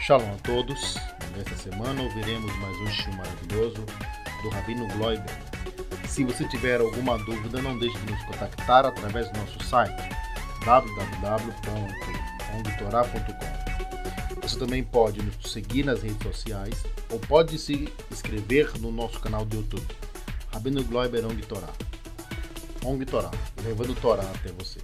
Shalom a todos. Nesta semana ouviremos mais um show maravilhoso do Rabino Gloiber. Se você tiver alguma dúvida, não deixe de nos contactar através do nosso site www.ongtorá.com. Você também pode nos seguir nas redes sociais ou pode se inscrever no nosso canal do YouTube, Rabino Gloiber Ong Torá. Ong Torá, levando Torá até você.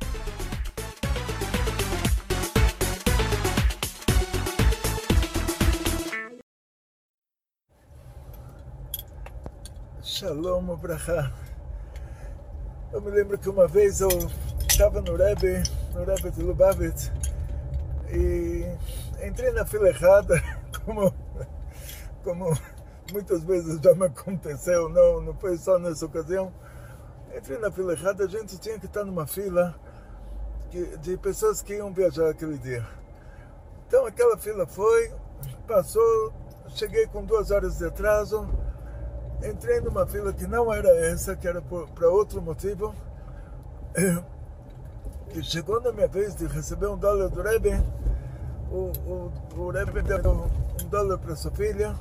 Shalom Abraha. Eu me lembro que uma vez eu estava no Rebbe, no Rebbe de Lubavitch, e entrei na fila errada, como, como muitas vezes já me aconteceu, não, não foi só nessa ocasião. Entrei na fila errada, a gente tinha que estar numa fila de pessoas que iam viajar aquele dia. Então aquela fila foi, passou, cheguei com duas horas de atraso, entrei numa fila que não era essa, que era para outro motivo. E chegou na minha vez de receber um dólar do Rebbe. O, o, o Rebbe deu um dólar para sua filha,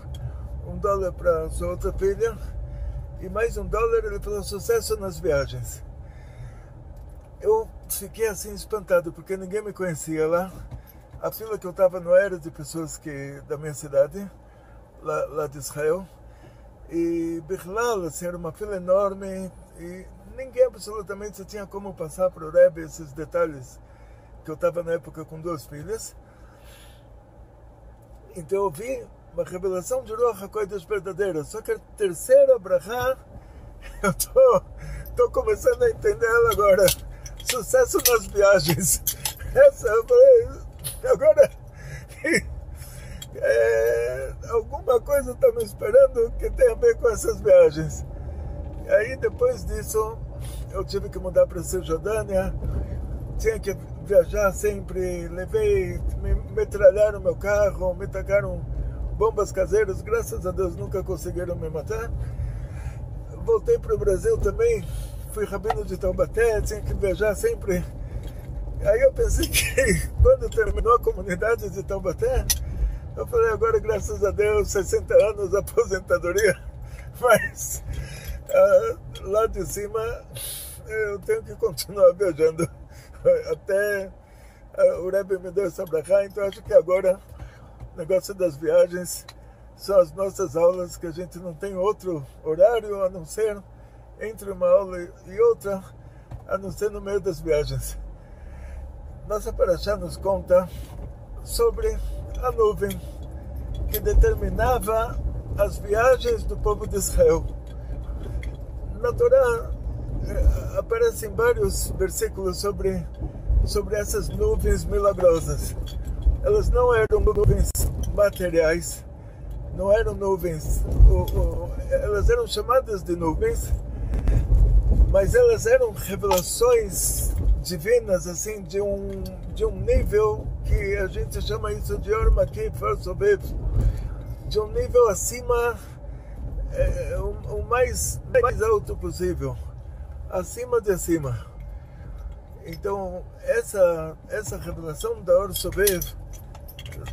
um dólar para sua outra filha, e mais um dólar ele falou sucesso nas viagens. Eu fiquei assim espantado, porque ninguém me conhecia lá. A fila que eu estava não era de pessoas que da minha cidade, lá, lá de Israel. E Bichlal, assim, era uma fila enorme e ninguém absolutamente tinha como passar para o Rebbe esses detalhes, que eu estava na época com duas filhas. Então eu vi uma revelação de Ruach HaKodesh verdadeira, só que a terceira brachá, eu tô, tô começando a entender ela agora. Sucesso nas viagens. Essa eu falei, agora é, alguma coisa está me esperando que tem a ver com essas viagens. E aí depois disso eu tive que mudar para Cisjordânia, tinha que viajar sempre, levei, me metralharam meu carro, me tacaram bombas caseiras, graças a Deus nunca conseguiram me matar. Voltei para o Brasil também, fui rabino de Taubaté, tinha que viajar sempre. Aí eu pensei que quando terminou a comunidade de Taubaté, eu falei, agora, graças a Deus, 60 anos de aposentadoria, mas uh, lá de cima eu tenho que continuar viajando. Até uh, o Rebbe me deu essa brachá, então acho que agora o negócio das viagens são as nossas aulas, que a gente não tem outro horário a não ser entre uma aula e outra, a não ser no meio das viagens. Nossa Paraxá nos conta sobre a nuvem que determinava as viagens do povo de Israel. Na Torá eh, aparecem vários versículos sobre, sobre essas nuvens milagrosas. Elas não eram nuvens materiais, não eram nuvens, elas eram chamadas de nuvens, mas elas eram revelações divinas, assim, de um, de um nível que a gente chama isso de Ormaki Farsobev, de um nível acima, é, o, o, mais, mais alto possível, acima de cima. Então, essa, essa revelação da Or Sobev,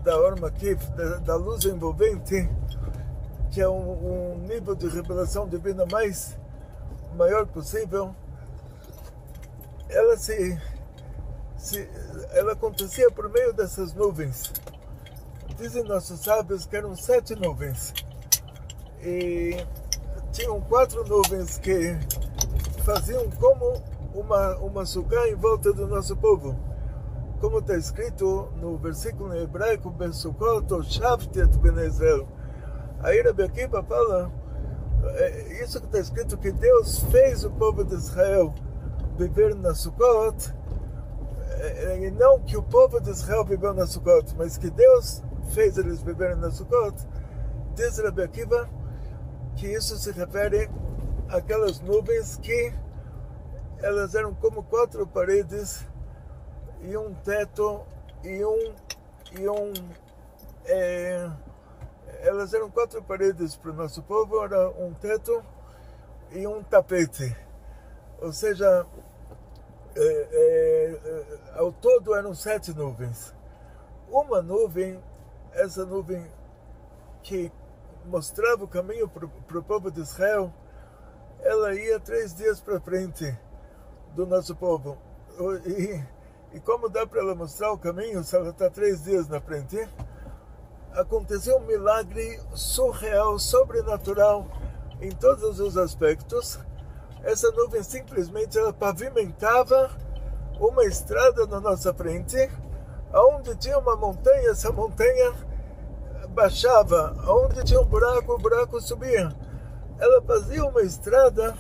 da Or Makif, da, da luz envolvente, que é um, um nível de revelação divina mais maior possível, ela se, se ela acontecia por meio dessas nuvens. Dizem nossos sábios que eram sete nuvens. E tinham quatro nuvens que faziam como uma, uma sucá em volta do nosso povo. Como está escrito no versículo em hebraico, Ben Sukkot, Shavtet Ben Israel. Aí Rabi Akiva fala, é, isso que está escrito, que Deus fez o povo de Israel viver na Sukkot, é, e não que o povo de Israel viveu na Sukkot, mas que Deus fez eles viverem na Sukkot, diz Rabbi Akiva que isso se refere àquelas nuvens que elas eram como quatro paredes e um teto e um e um é, elas eram quatro paredes para o nosso povo, era um teto e um tapete. Ou seja, é, é, ao todo eram sete nuvens. Uma nuvem, essa nuvem que mostrava o caminho para o povo de Israel, ela ia três dias para frente do nosso povo. E, e como dá para ela mostrar o caminho se ela está três dias na frente? Aconteceu um milagre surreal, sobrenatural em todos os aspectos. Essa nuvem simplesmente ela pavimentava uma estrada na nossa frente, onde tinha uma montanha, essa montanha baixava, onde tinha um buraco, o buraco subia. Ela fazia uma estrada,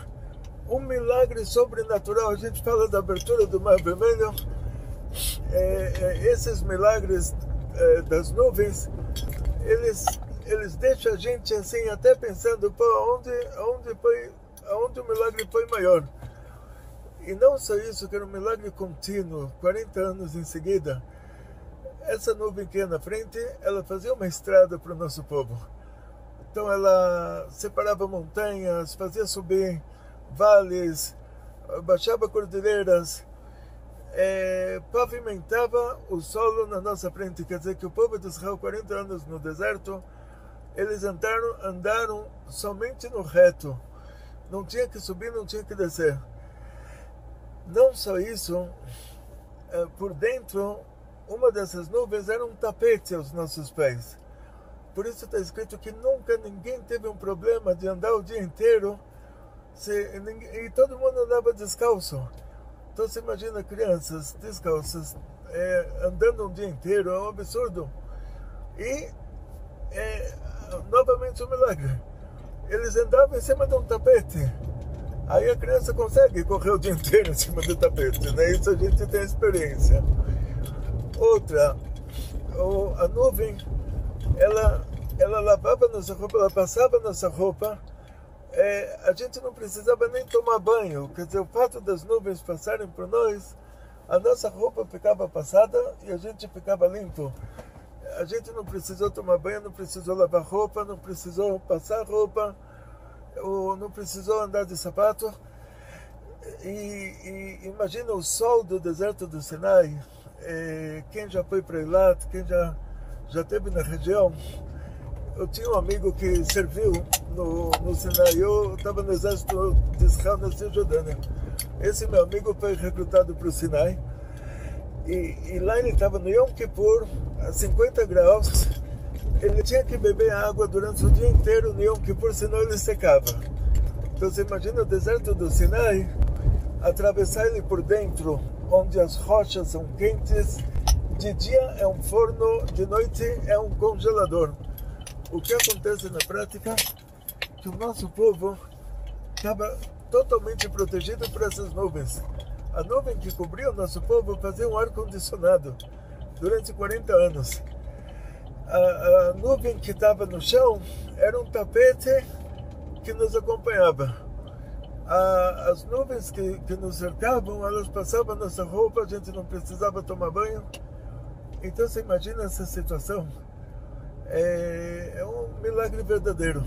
um milagre sobrenatural. A gente fala da abertura do Mar Vermelho. É, é, esses milagres é, das nuvens, eles, eles deixam a gente assim, até pensando, pô, onde, onde, foi, onde o milagre foi maior. E não só isso, que era um milagre contínuo, 40 anos em seguida essa nuvem que ia na frente, ela fazia uma estrada para o nosso povo. Então ela separava montanhas, fazia subir vales, baixava cordilheiras, é, pavimentava o solo na nossa frente. Quer dizer que o povo de Israel, 40 anos no deserto, eles andaram, andaram somente no reto. Não tinha que subir, não tinha que descer. Não só isso, é, por dentro uma dessas nuvens era um tapete aos nossos pés. Por isso está escrito que nunca ninguém teve um problema de andar o dia inteiro se, e todo mundo andava descalço. Então você imagina crianças descalças é, andando um dia inteiro, é um absurdo. E é, novamente um milagre. Eles andavam em cima de um tapete. Aí a criança consegue correr o dia inteiro em cima do tapete, né? Isso a gente tem experiência. Outra, a nuvem, ela, ela lavava nossa roupa, ela passava nossa roupa. É, a gente não precisava nem tomar banho. Quer dizer, o fato das nuvens passarem por nós, a nossa roupa ficava passada e a gente ficava limpo. A gente não precisou tomar banho, não precisou lavar roupa, não precisou passar roupa, ou não precisou andar de sapato. E, e imagina o sol do deserto do Sinai, é, quem já foi para Eilat, quem já, já esteve na região, eu tinha um amigo que serviu no, no Sinai, eu estava no exército de Israel na Cisjordânia. Esse meu amigo foi recrutado para o Sinai e, e lá ele estava no Yom Kippur, a 50 graus, ele tinha que beber água durante o dia inteiro no Yom Kippur, senão ele secava. Então você imagina o deserto do Sinai, atravessar ele por dentro onde as rochas são quentes, de dia é um forno, de noite é um congelador. O que acontece na prática? Que o nosso povo estava totalmente protegido por essas nuvens. A nuvem que cobria o nosso povo fazia um ar-condicionado durante 40 anos. A, a nuvem que estava no chão era um tapete que nos acompanhava a, as nuvens que, que nos cercavam, elas passavam nossa roupa, a gente não precisava tomar banho. Então você imagina essa situação. É, é um milagre verdadeiro.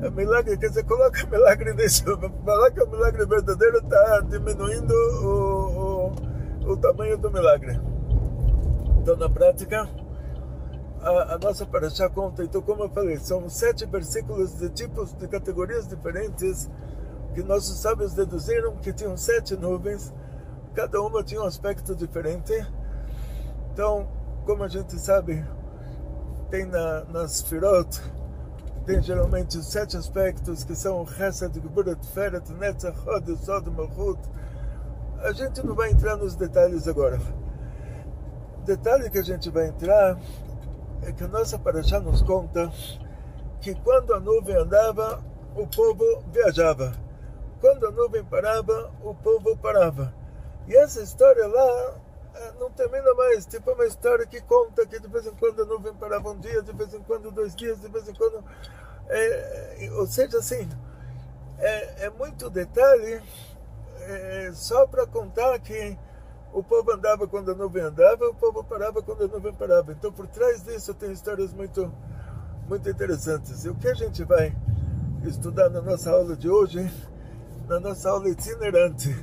É um milagre, quer dizer, coloca milagre nesse. Falar que um milagre verdadeiro está diminuindo o, o, o tamanho do milagre. Então, na prática, a, a nossa paraxá conta, então, como eu falei, são sete versículos de tipos, de categorias diferentes que nossos sábios deduziram que tinham sete nuvens, cada uma tinha um aspecto diferente. Então, como a gente sabe, tem na, nas Firot, tem geralmente sete aspectos que são Chesed, Geburat, Feret, Netzach, Hod, Sod, Malchut. A gente não vai entrar nos detalhes agora. O detalhe que a gente vai entrar é que a nossa Parashá nos conta que quando a nuvem andava, o povo viajava. Quando a nuvem parava, o povo parava. E essa história lá não termina mais. Tipo, é uma história que conta que de vez em quando a nuvem parava um dia, de vez em quando dois dias, de vez em quando. É, é ou seja, assim, é, é muito detalhe é, só para contar que o povo andava quando a nuvem andava, o povo parava quando a nuvem parava. Então, por trás disso, tem histórias muito, muito interessantes. E o que a gente vai estudar na nossa aula de hoje, na nossa aula itinerante,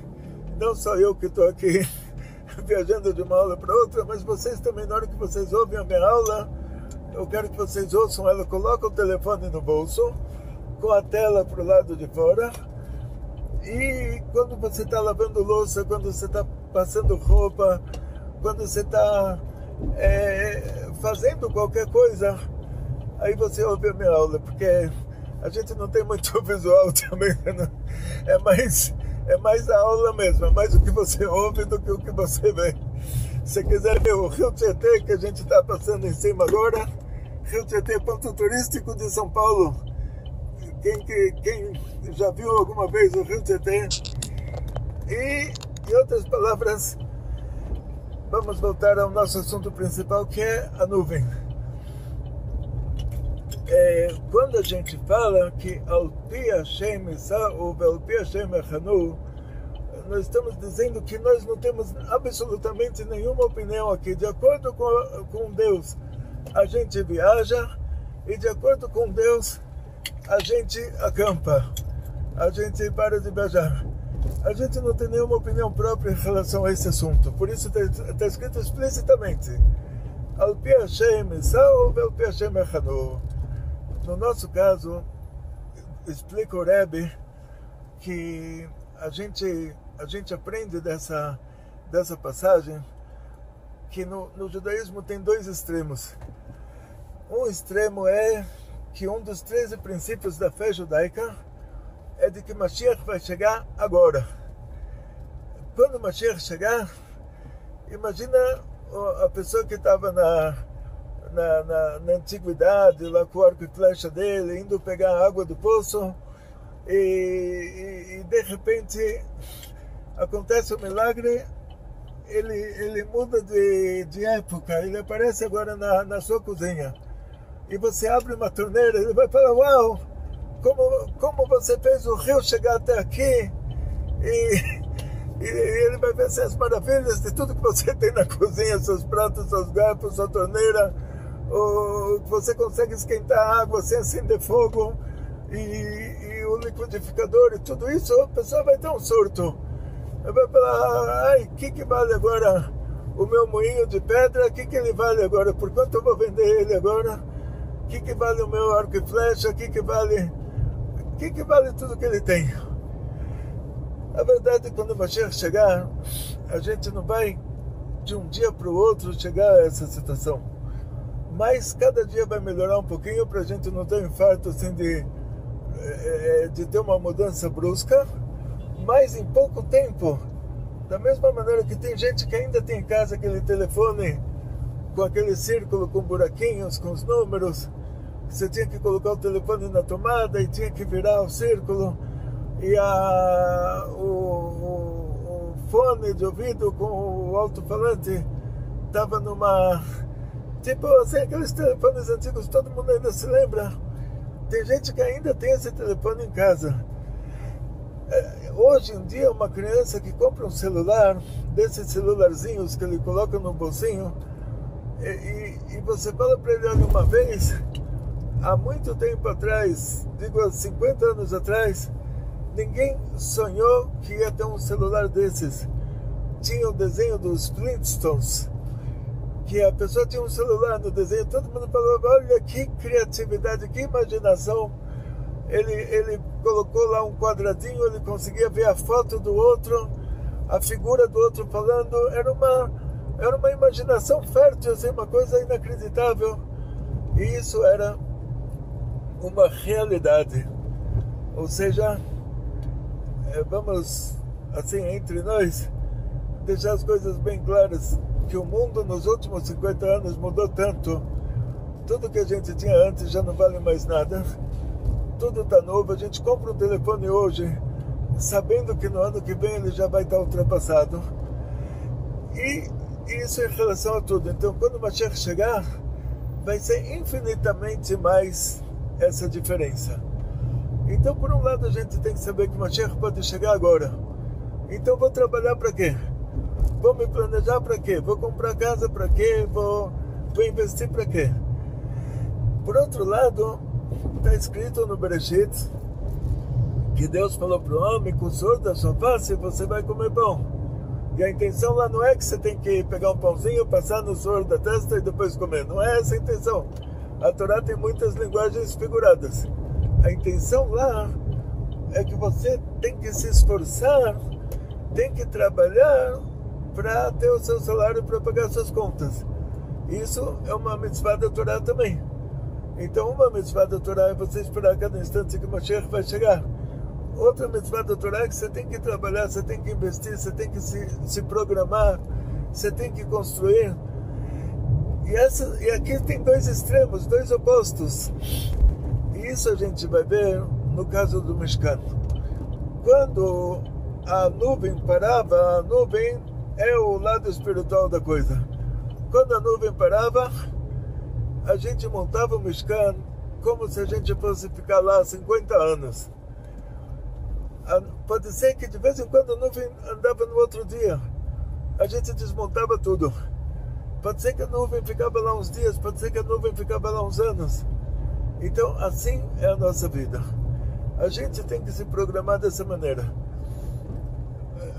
não só eu que estou aqui viajando de uma aula para outra, mas vocês também, na hora que vocês ouvem a minha aula, eu quero que vocês ouçam ela, coloca o telefone no bolso, com a tela para o lado de fora, e quando você está lavando louça, quando você está passando roupa, quando você está é, fazendo qualquer coisa, aí você ouve a minha aula, porque a gente não tem muito visual também, né? é mais é mais a aula mesmo, é mais o que você ouve do que o que você vê. Se quiser ver o Rio Tietê que a gente está passando em cima agora, Rio Tietê, ponto turístico de São Paulo. Quem, que, quem já viu alguma vez o Rio Tietê? E, em outras palavras, vamos voltar ao nosso assunto principal, que é a nuvem. É, quando a gente fala que al pi Hashem ou al pi Hashem nós estamos dizendo que nós não temos absolutamente nenhuma opinião aqui. De acordo com, com Deus, a gente viaja e de acordo com Deus, a gente acampa, a gente para de viajar. A gente não tem nenhuma opinião própria em relação a esse assunto. Por isso está tá escrito explicitamente: Al pi Hashem ou al pi Hashem. No nosso caso, explica o Rebbe que a gente, a gente aprende dessa, dessa passagem que no, no judaísmo tem dois extremos. Um extremo é que um dos 13 princípios da fé judaica é de que Mashiach vai chegar agora. Quando Mashiach chegar, imagina a pessoa que estava na, na, na, na, antiguidade, lá com o arco e flecha dele, indo pegar a água do poço, e, e, e de repente acontece o um milagre, ele, ele muda de, de época, ele aparece agora na, na sua cozinha. E você abre uma torneira, ele vai falar, uau, como, como você fez o rio chegar até aqui? E, e ele vai ver as maravilhas de tudo que você tem na cozinha, seus pratos, seus garfos, sua torneira, você consegue esquentar água sem acender fogo e, e, o liquidificador e tudo isso, a pessoa vai ter um surto. Vai falar, ai, o que, que vale agora o meu moinho de pedra? O que, que ele vale agora? Por quanto eu vou vender ele agora? O que, que vale o meu arco e flecha? O que, que vale... O que, que vale tudo que ele tem? A verdade é que quando o Mashiach chegar, a gente não vai de um dia para o outro chegar a essa situação mas cada dia vai melhorar um pouquinho para a gente não ter um infarto assim de, eh, eh, de ter uma mudança brusca, mas em pouco tempo, da mesma maneira que tem gente que ainda tem em casa aquele telefone com aquele círculo com buraquinhos, com os números, você tinha que colocar o telefone na tomada e tinha que virar o círculo. E a, o, o, o fone de ouvido com o alto-falante estava numa Tipo, assim, aqueles telefones antigos, todo mundo ainda se lembra. Tem gente que ainda tem esse telefone em casa. É, hoje em dia, uma criança que compra um celular, desses celularzinhos que ele coloca no bolsinho, e, e, e você fala para ele, olha, uma vez, há muito tempo atrás, digo há 50 anos atrás, ninguém sonhou que ia ter um celular desses. Tinha o desenho dos Flintstones que a pessoa tinha um celular no desenho, todo mundo falava, olha que criatividade, que imaginação. Ele, ele colocou lá um quadradinho, ele conseguia ver a foto do outro, a figura do outro falando, era uma, era uma imaginação fértil, assim, uma coisa inacreditável. E isso era uma realidade. Ou seja, eh, vamos, assim, entre nós, deixar as coisas bem claras que o mundo nos últimos 50 anos mudou tanto. Tudo que a gente tinha antes já não vale mais nada. Tudo está novo. A gente compra um telefone hoje, sabendo que no ano que vem ele já vai estar ultrapassado. E isso em relação a tudo. Então, quando o Mashiach chegar, vai ser infinitamente mais essa diferença. Então, por um lado, a gente tem que saber que o Mashiach pode chegar agora. Então, vou trabalhar para quê? Vou me planejar para quê? Vou comprar casa para quê? Vou, vou investir para quê? Por outro lado, está escrito no Bereshit que Deus falou para o homem, com o soro da sua face você vai comer pão. E a intenção lá não é que você tem que pegar um pãozinho, passar no soro da testa e depois comer. Não é essa a intenção. A Torá tem muitas linguagens figuradas. A intenção lá é que você tem que se esforçar, tem que trabalhar para ter o seu salário para pagar suas contas. Isso é uma mitzvah da Torá também. Então, uma mitzvah da Torá é você esperar a cada instante que o Mashiach vai chegar. Outra mitzvah da Torá é que você tem que trabalhar, você tem que investir, você tem que se, se programar, você tem que construir. E, essa, e aqui tem dois extremos, dois opostos. E isso a gente vai ver no caso do Mishkan. Quando a nuvem parava, a nuvem é o lado espiritual da coisa. Quando a nuvem parava, a gente montava o Mishkan como se a gente fosse ficar lá 50 anos. Pode ser que de vez em quando a nuvem andava no outro dia. A gente desmontava tudo. Pode ser que a nuvem ficava lá uns dias, pode ser que a nuvem ficava lá uns anos. Então, assim é a nossa vida. A gente tem que se programar dessa maneira.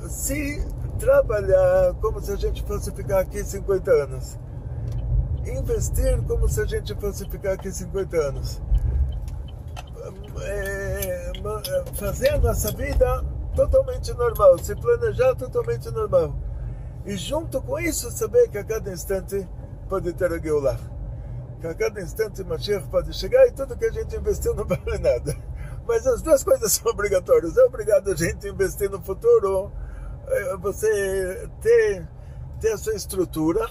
Se trabalhar como se a gente fosse ficar aqui 50 anos, investir como se a gente fosse ficar aqui 50 anos, é, fazer a nossa vida totalmente normal, se planejar totalmente normal. E junto com isso, saber que a cada instante pode ter a Geulah. Que a cada instante Mashiach pode chegar e tudo que a gente investiu não vale nada. Mas as duas coisas são obrigatórias. É obrigado a gente investir no futuro, você ter, ter a sua estrutura,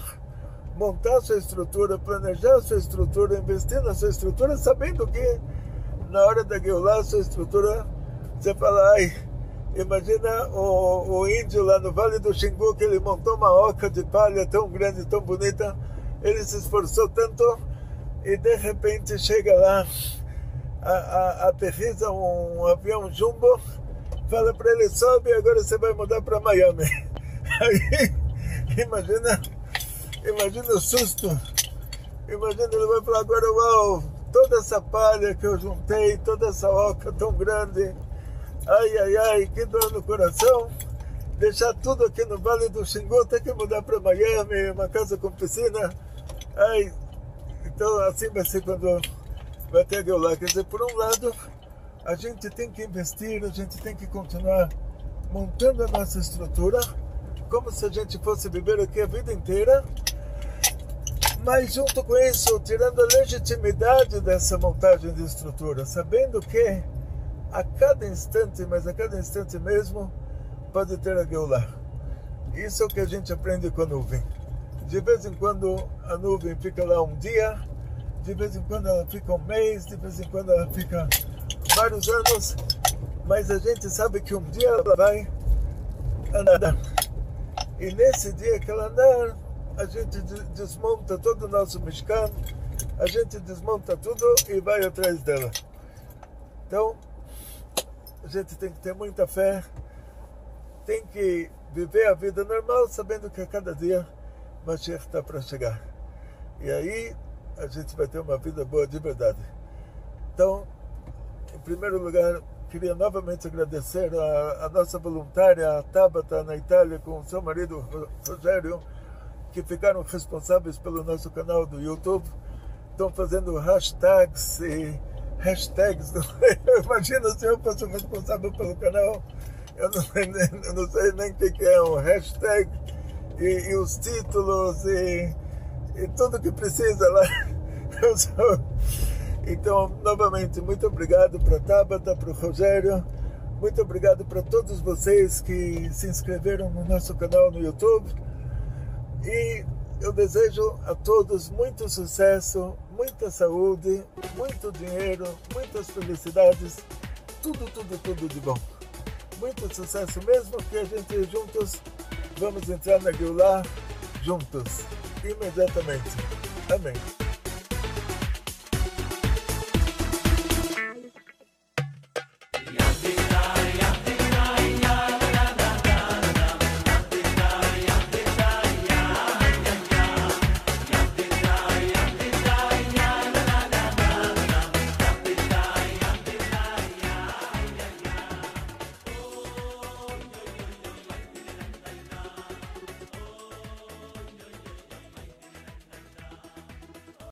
montar a sua estrutura, planejar a sua estrutura, investir na sua estrutura, sabendo que na hora da guiar a sua estrutura, você fala, ai, imagina o, o índio lá no Vale do Xingu, que ele montou uma oca de palha tão grande, tão bonita, ele se esforçou tanto e de repente chega lá a, a, aterriza um avião jumbo, fala para ele, sobe, agora você vai mudar para Miami. Aí, imagina, imagina o susto. Imagina, ele vai falar agora, uau, toda essa palha que eu juntei, toda essa oca tão grande, ai, ai, ai, que dor no coração. Deixar tudo aqui no Vale do Xingu, ter que mudar para Miami, uma casa com piscina. Ai, então assim vai ser quando vai ter Geulah. Quer dizer, por um lado, a gente tem que investir, a gente tem que continuar montando a nossa estrutura, como se a gente fosse viver aqui a vida inteira, mas junto com isso, tirando a legitimidade dessa montagem de estrutura, sabendo que a cada instante, mas a cada instante mesmo, pode ter a Geulah. Isso é o que a gente aprende com a nuvem. De vez em quando a nuvem fica lá um dia, de vez em quando ela fica um mês, de vez em quando ela fica vários anos, mas a gente sabe que um dia ela vai andar. E nesse dia que ela andar, a gente desmonta todo o nosso Mishkan, a gente desmonta tudo e vai atrás dela. Então, a gente tem que ter muita fé, tem que viver a vida normal, sabendo que a cada dia Mashiach está para chegar. E aí a gente vai ter uma vida boa de verdade. Então, em primeiro lugar, queria novamente agradecer a, a nossa voluntária, a Tabata, na Itália, com o seu marido Rogério, que ficaram responsáveis pelo nosso canal do YouTube. Estão fazendo hashtags e hashtags. Imagina se eu fosse responsável pelo canal, eu não, eu não sei nem o que é um hashtag e, e os títulos e e tudo que precisa lá. Então, novamente, muito obrigado para a Tabata, para o Rogério, muito obrigado para todos vocês que se inscreveram no nosso canal no YouTube. E eu desejo a todos muito sucesso, muita saúde, muito dinheiro, muitas felicidades, tudo, tudo, tudo de bom. Muito sucesso mesmo que a gente juntos vamos entrar na Guilá juntos imediatamente. Amém.